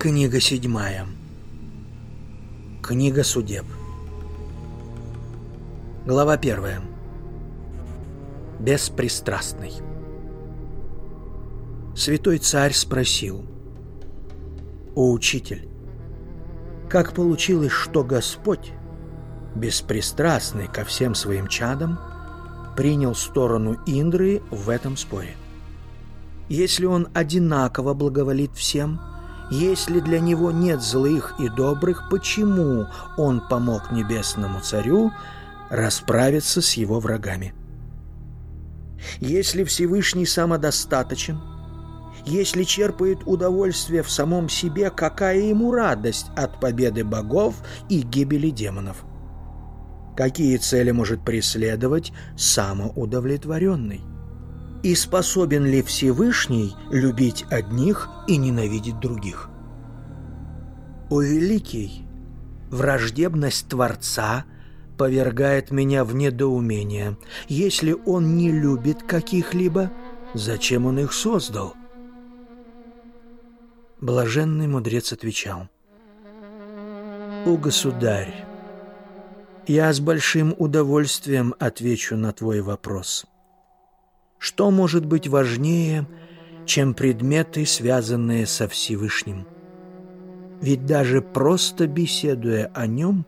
Книга седьмая. Книга судеб. Глава первая. Беспристрастный. Святой царь спросил. «О, учитель, как получилось, что Господь, беспристрастный ко всем своим чадам, принял сторону Индры в этом споре? Если он одинаково благоволит всем – если для него нет злых и добрых, почему он помог небесному царю расправиться с его врагами? Если Всевышний самодостаточен, если черпает удовольствие в самом себе, какая ему радость от победы богов и гибели демонов? Какие цели может преследовать самоудовлетворенный? И способен ли Всевышний любить одних и ненавидеть других? О великий, враждебность Творца повергает меня в недоумение. Если он не любит каких-либо, зачем он их создал? Блаженный мудрец отвечал. «О, государь, я с большим удовольствием отвечу на твой вопрос». Что может быть важнее, чем предметы, связанные со Всевышним? Ведь даже просто беседуя о нем,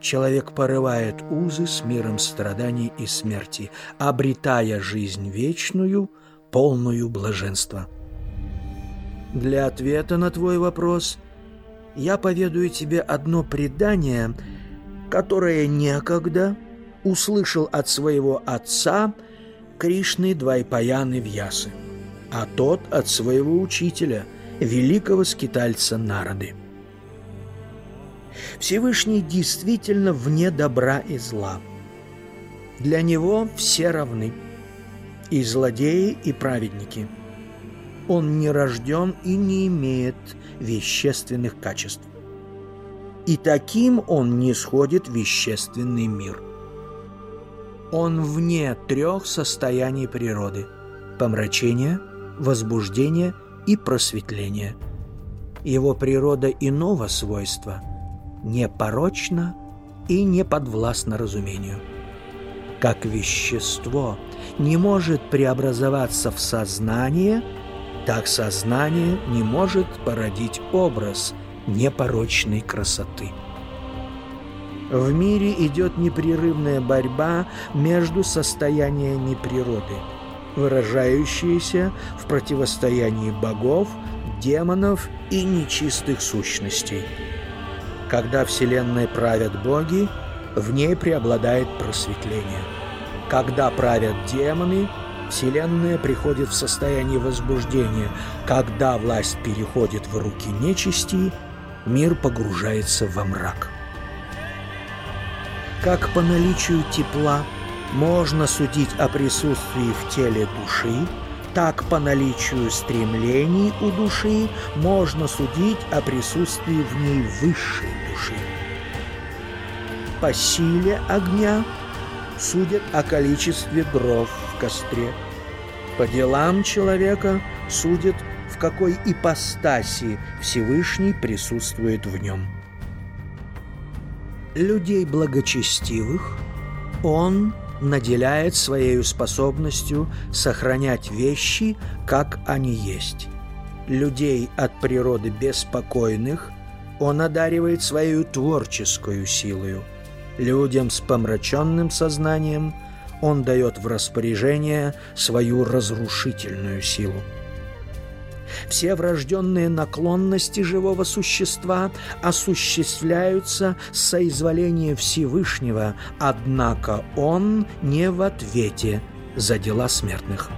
человек порывает узы с миром страданий и смерти, обретая жизнь вечную, полную блаженства. Для ответа на твой вопрос я поведаю тебе одно предание, которое некогда услышал от своего отца – Кришны Двайпаяны Вьясы, а тот от своего учителя, великого скитальца Нарады. Всевышний действительно вне добра и зла. Для него все равны, и злодеи, и праведники. Он не рожден и не имеет вещественных качеств. И таким он не сходит в вещественный мир – он вне трех состояний природы – помрачения, возбуждения и просветления. Его природа иного свойства – непорочна и не подвластна разумению. Как вещество не может преобразоваться в сознание, так сознание не может породить образ непорочной красоты. В мире идет непрерывная борьба между состояниями природы, выражающаяся в противостоянии богов, демонов и нечистых сущностей. Когда Вселенной правят боги, в ней преобладает просветление. Когда правят демоны, Вселенная приходит в состояние возбуждения. Когда власть переходит в руки нечисти, мир погружается во мрак. Как по наличию тепла можно судить о присутствии в теле души, так по наличию стремлений у души можно судить о присутствии в ней высшей души. По силе огня судят о количестве дров в костре. По делам человека судят, в какой ипостаси Всевышний присутствует в нем людей благочестивых он наделяет своей способностью сохранять вещи, как они есть. Людей от природы беспокойных он одаривает своей творческую силою. Людям с помраченным сознанием он дает в распоряжение свою разрушительную силу. Все врожденные наклонности живого существа осуществляются с соизволения Всевышнего, однако Он не в ответе за дела смертных.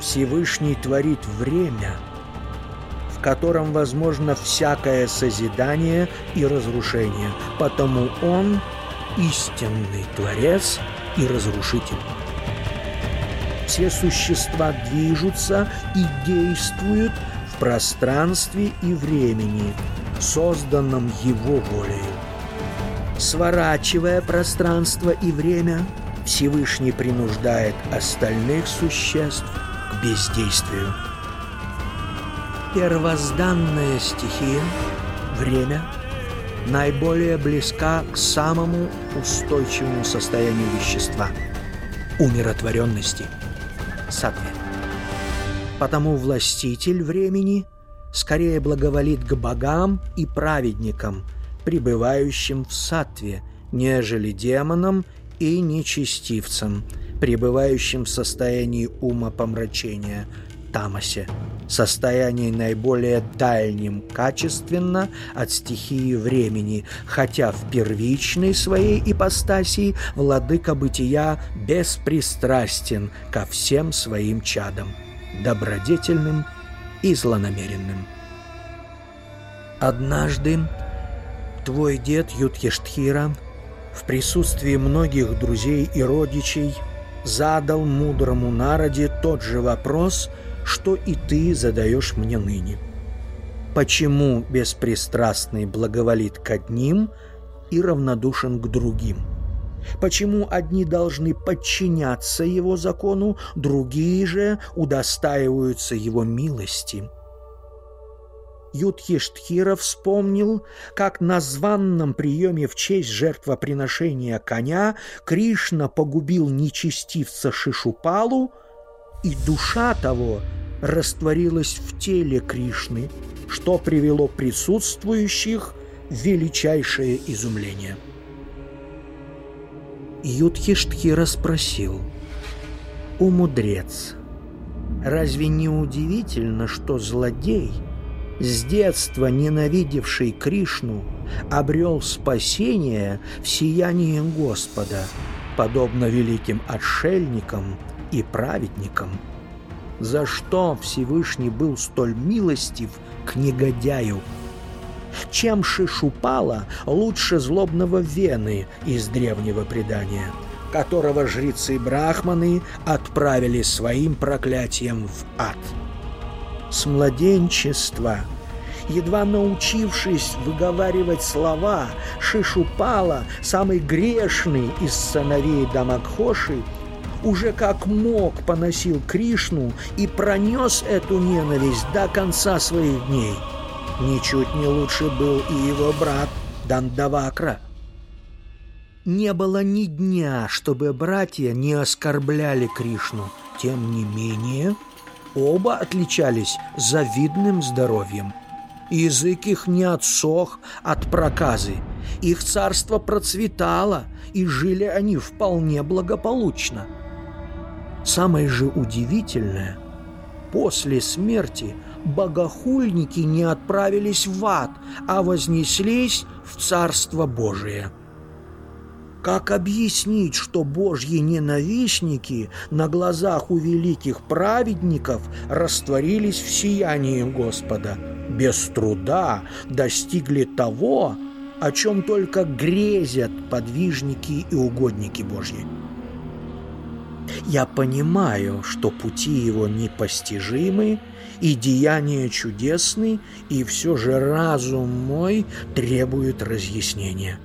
Всевышний творит время, в котором возможно всякое созидание и разрушение, потому Он истинный Творец и Разрушитель все существа движутся и действуют в пространстве и времени, созданном Его волей. Сворачивая пространство и время, Всевышний принуждает остальных существ к бездействию. Первозданная стихия, время, наиболее близка к самому устойчивому состоянию вещества – умиротворенности, сатве. Потому властитель времени скорее благоволит к богам и праведникам, пребывающим в сатве, нежели демонам и нечестивцам, пребывающим в состоянии ума помрачения, тамасе, состоянии наиболее дальним качественно от стихии времени, хотя в первичной своей ипостаси владыка бытия беспристрастен ко всем своим чадам, добродетельным и злонамеренным. Однажды твой дед Юдхештхира в присутствии многих друзей и родичей задал мудрому народе тот же вопрос, что и ты задаешь мне ныне. Почему беспристрастный благоволит к одним и равнодушен к другим? Почему одни должны подчиняться его закону, другие же удостаиваются его милости? Юдхиштхира вспомнил, как на званном приеме в честь жертвоприношения коня Кришна погубил нечестивца Шишупалу, и душа того растворилась в теле Кришны, что привело присутствующих в величайшее изумление. Юдхиштхира спросил, «О, мудрец, разве не удивительно, что злодей, с детства ненавидевший Кришну, обрел спасение в сиянии Господа, подобно великим отшельникам и праведникам?» За что Всевышний был столь милостив к негодяю – чем Шишупала лучше злобного Вены из древнего предания, которого жрецы-брахманы отправили своим проклятием в ад. С младенчества едва научившись выговаривать слова, Шишупала, самый грешный из сыновей Дамакхоши, уже как мог поносил Кришну и пронес эту ненависть до конца своих дней – Ничуть не лучше был и его брат Дандавакра. Не было ни дня, чтобы братья не оскорбляли Кришну. Тем не менее, оба отличались завидным здоровьем. Язык их не отсох от проказы. Их царство процветало, и жили они вполне благополучно. Самое же удивительное, после смерти – богохульники не отправились в ад, а вознеслись в Царство Божие. Как объяснить, что божьи ненавистники на глазах у великих праведников растворились в сиянии Господа, без труда достигли того, о чем только грезят подвижники и угодники Божьи? Я понимаю, что пути его непостижимы и деяния чудесны, и все же разум мой требует разъяснения.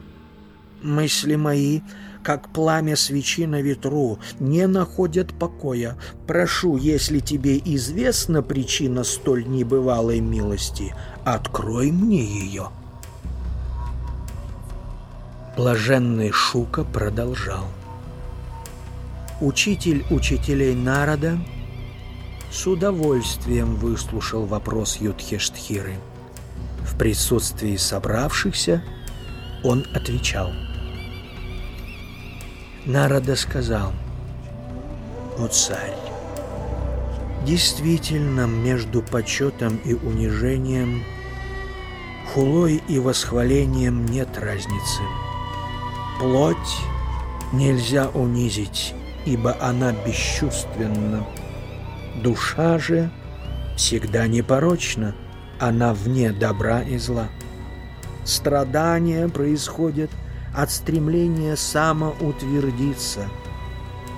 Мысли мои, как пламя свечи на ветру, не находят покоя. Прошу, если тебе известна причина столь небывалой милости, открой мне ее». Блаженный Шука продолжал. Учитель учителей народа с удовольствием выслушал вопрос Юдхештхиры. В присутствии собравшихся он отвечал. Народа сказал, «О царь, действительно между почетом и унижением, хулой и восхвалением нет разницы. Плоть нельзя унизить, ибо она бесчувственна, Душа же всегда непорочна, она вне добра и зла. Страдания происходят от стремления самоутвердиться,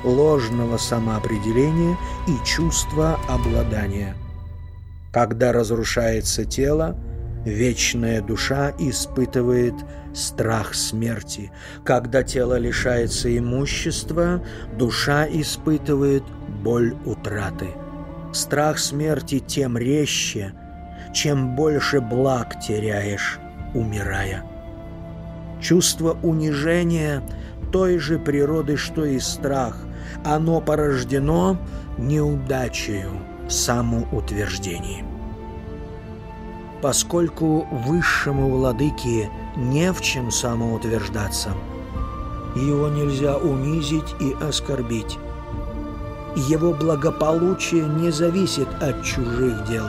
ложного самоопределения и чувства обладания. Когда разрушается тело, вечная душа испытывает страх смерти. Когда тело лишается имущества, душа испытывает боль утраты. Страх смерти тем резче, чем больше благ теряешь, умирая. Чувство унижения той же природы, что и страх, оно порождено неудачею в самоутверждении. Поскольку высшему владыке не в чем самоутверждаться, его нельзя унизить и оскорбить. Его благополучие не зависит от чужих дел.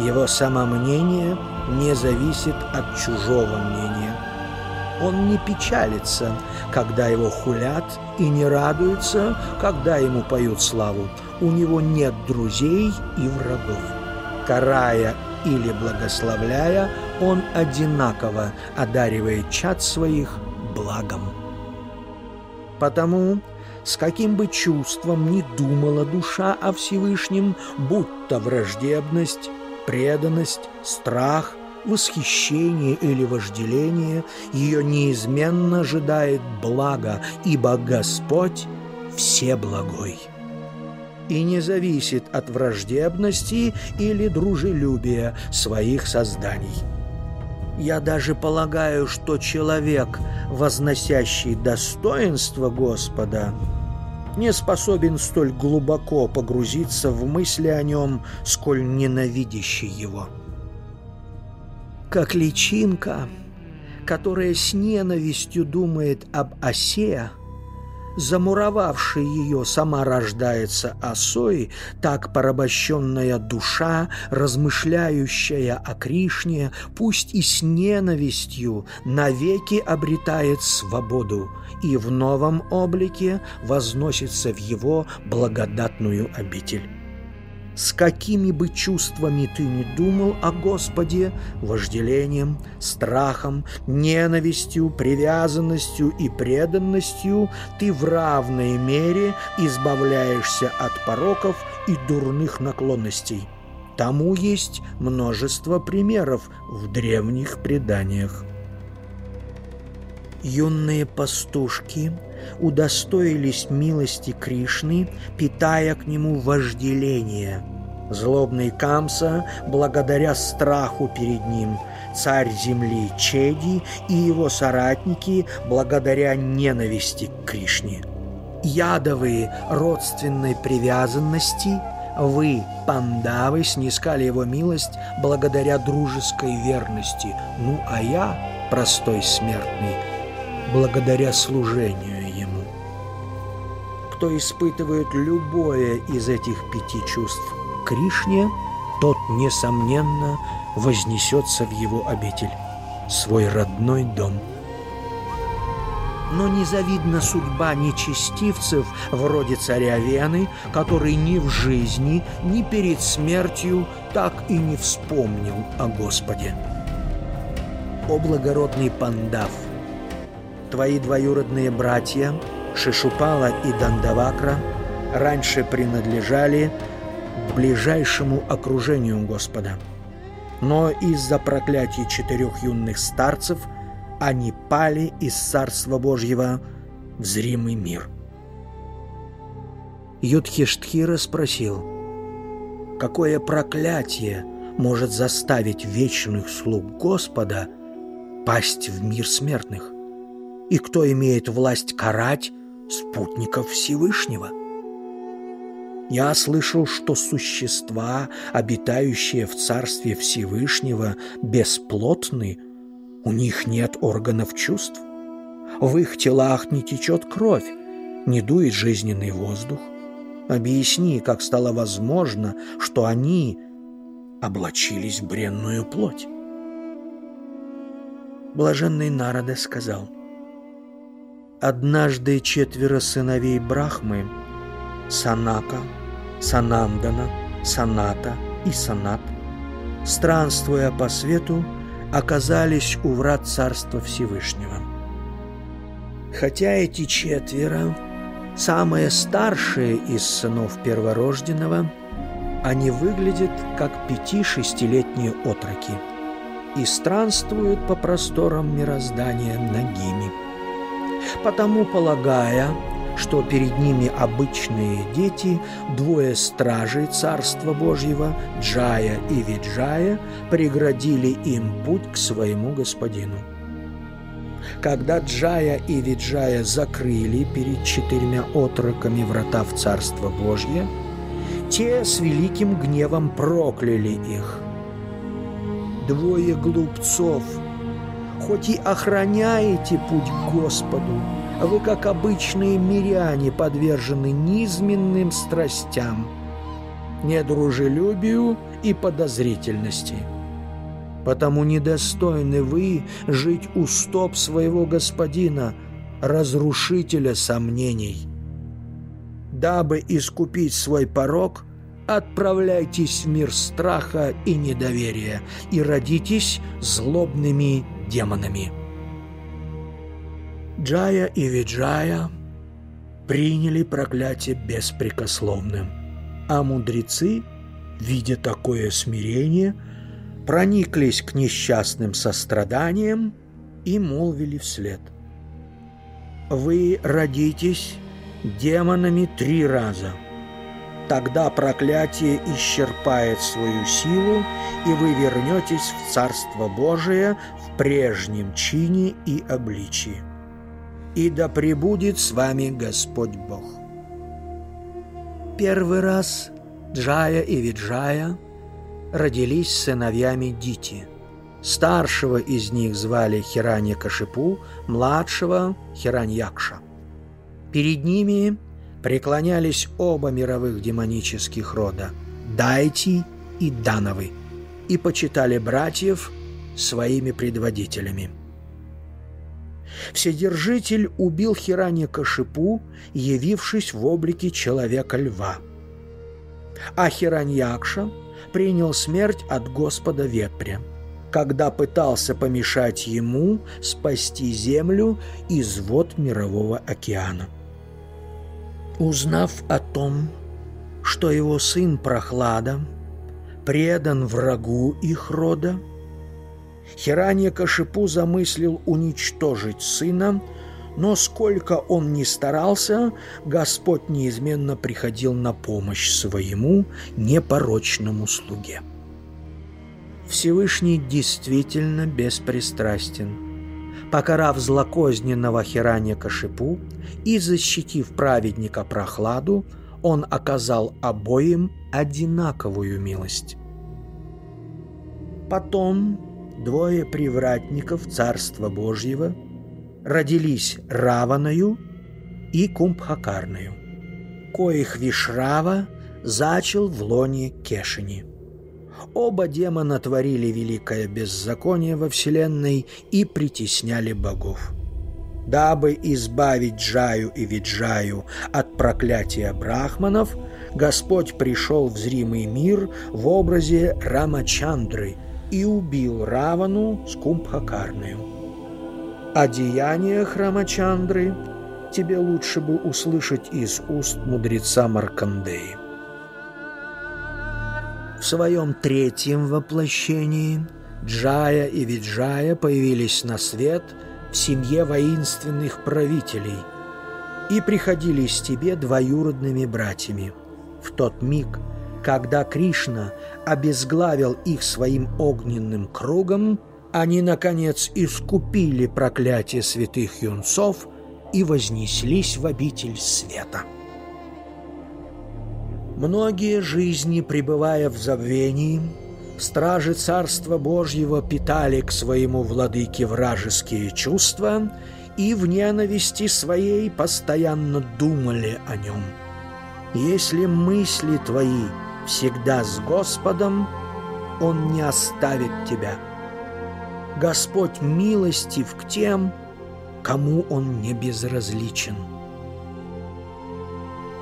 Его самомнение не зависит от чужого мнения. Он не печалится, когда его хулят, и не радуется, когда ему поют славу. У него нет друзей и врагов. Карая или благословляя, он одинаково одаривает чад своих благом. Потому, с каким бы чувством ни думала душа о Всевышнем, будь то враждебность, преданность, страх, восхищение или вожделение, ее неизменно ожидает благо, ибо Господь всеблагой и не зависит от враждебности или дружелюбия своих созданий. Я даже полагаю, что человек, возносящий достоинство Господа, не способен столь глубоко погрузиться в мысли о нем, сколь ненавидящий его. Как личинка, которая с ненавистью думает об осе, замуровавшей ее, сама рождается осой, так порабощенная душа, размышляющая о Кришне, пусть и с ненавистью, навеки обретает свободу и в новом облике возносится в его благодатную обитель. С какими бы чувствами ты ни думал о Господе, вожделением, страхом, ненавистью, привязанностью и преданностью, ты в равной мере избавляешься от пороков и дурных наклонностей. Тому есть множество примеров в древних преданиях. Юные пастушки – удостоились милости Кришны, питая к нему вожделение. Злобный Камса, благодаря страху перед ним, царь земли Чеди и его соратники, благодаря ненависти к Кришне. Ядовые родственной привязанности вы, пандавы, снискали его милость благодаря дружеской верности, ну а я, простой смертный, благодаря служению кто испытывает любое из этих пяти чувств Кришне, тот, несомненно, вознесется в его обитель, свой родной дом. Но незавидна судьба нечестивцев вроде царя Вены, который ни в жизни, ни перед смертью так и не вспомнил о Господе. О благородный Пандав! Твои двоюродные братья — Шишупала и Дандавакра раньше принадлежали ближайшему окружению Господа. Но из-за проклятий четырех юных старцев они пали из Царства Божьего в зримый мир. Юдхиштхира спросил, какое проклятие может заставить вечных слуг Господа пасть в мир смертных? И кто имеет власть карать спутников Всевышнего. Я слышал, что существа, обитающие в Царстве Всевышнего, бесплотны, у них нет органов чувств. В их телах не течет кровь, не дует жизненный воздух. Объясни, как стало возможно, что они облачились в бренную плоть. Блаженный Народа сказал — Однажды четверо сыновей Брахмы – Санака, Санандана, Саната и Санат, странствуя по свету, оказались у врат Царства Всевышнего. Хотя эти четверо – самые старшие из сынов перворожденного, они выглядят как пяти-шестилетние отроки и странствуют по просторам мироздания нагими – Потому, полагая, что перед ними обычные дети, двое стражей Царства Божьего, Джая и Виджая, преградили им путь к своему господину. Когда Джая и Виджая закрыли перед четырьмя отроками врата в Царство Божье, те с великим гневом прокляли их. Двое глупцов, хоть и охраняете путь Господу, вы, как обычные миряне, подвержены низменным страстям, недружелюбию и подозрительности. Потому недостойны вы жить у стоп своего господина, разрушителя сомнений. Дабы искупить свой порог, отправляйтесь в мир страха и недоверия и родитесь злобными демонами. Джая и Виджая приняли проклятие беспрекословным, а мудрецы, видя такое смирение, прониклись к несчастным состраданием и молвили вслед. «Вы родитесь демонами три раза. Тогда проклятие исчерпает свою силу, и вы вернетесь в Царство Божие в прежнем чине и обличии и да пребудет с вами Господь Бог. Первый раз Джая и Виджая родились сыновьями Дити. Старшего из них звали Хиранья Кашипу, младшего – Хираньякша. Перед ними преклонялись оба мировых демонических рода – Дайти и Дановы, и почитали братьев своими предводителями – Вседержитель убил Хиране Кашипу, явившись в облике человека-льва. А Хираньякша принял смерть от Господа Вепря, когда пытался помешать ему спасти землю из вод Мирового океана. Узнав о том, что его сын Прохлада предан врагу их рода, Хиранья Кашипу замыслил уничтожить сына, но сколько он ни старался, Господь неизменно приходил на помощь своему непорочному слуге. Всевышний действительно беспристрастен. Покарав злокозненного Хиранья Кашипу и защитив праведника прохладу, он оказал обоим одинаковую милость. Потом двое привратников Царства Божьего родились Раваною и Кумбхакарною, коих Вишрава зачал в лоне Кешини. Оба демона творили великое беззаконие во вселенной и притесняли богов. Дабы избавить Джаю и Виджаю от проклятия брахманов, Господь пришел в зримый мир в образе Рамачандры – и убил Равану с Кумбхакарною. О деяниях Рамачандры тебе лучше бы услышать из уст мудреца Маркандеи. В своем третьем воплощении Джая и Виджая появились на свет в семье воинственных правителей и приходились тебе двоюродными братьями. В тот миг, когда Кришна обезглавил их своим огненным кругом, они, наконец, искупили проклятие святых юнцов и вознеслись в обитель света. Многие жизни, пребывая в забвении, стражи Царства Божьего питали к своему владыке вражеские чувства и в ненависти своей постоянно думали о нем. Если мысли твои – всегда с Господом, Он не оставит тебя. Господь милостив к тем, кому Он не безразличен.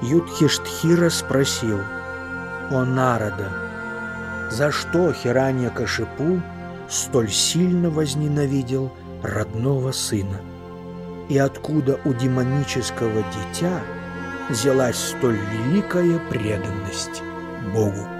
Юдхиштхира спросил, «О Народа, за что Хиранья Кашипу столь сильно возненавидел родного сына? И откуда у демонического дитя взялась столь великая преданность?» Bogu.